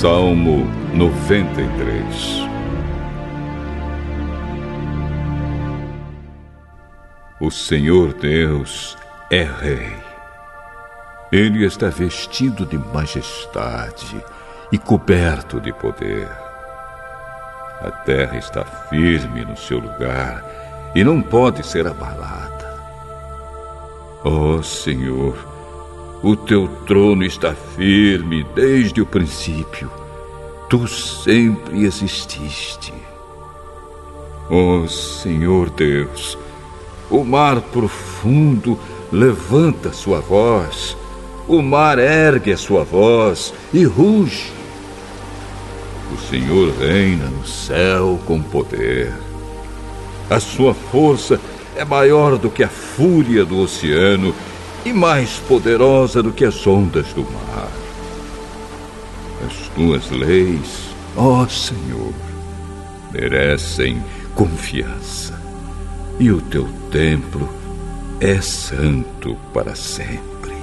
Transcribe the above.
Salmo 93 O Senhor Deus é Rei. Ele está vestido de majestade e coberto de poder. A terra está firme no seu lugar e não pode ser abalada. Ó oh, Senhor, o teu trono está firme desde o princípio. Tu sempre exististe. Ó oh, Senhor Deus, o mar profundo levanta sua voz, o mar ergue a sua voz e ruge. O Senhor reina no céu com poder. A sua força é maior do que a fúria do oceano e mais poderosa do que as ondas do mar. As tuas leis, ó Senhor, merecem confiança, e o teu templo é santo para sempre.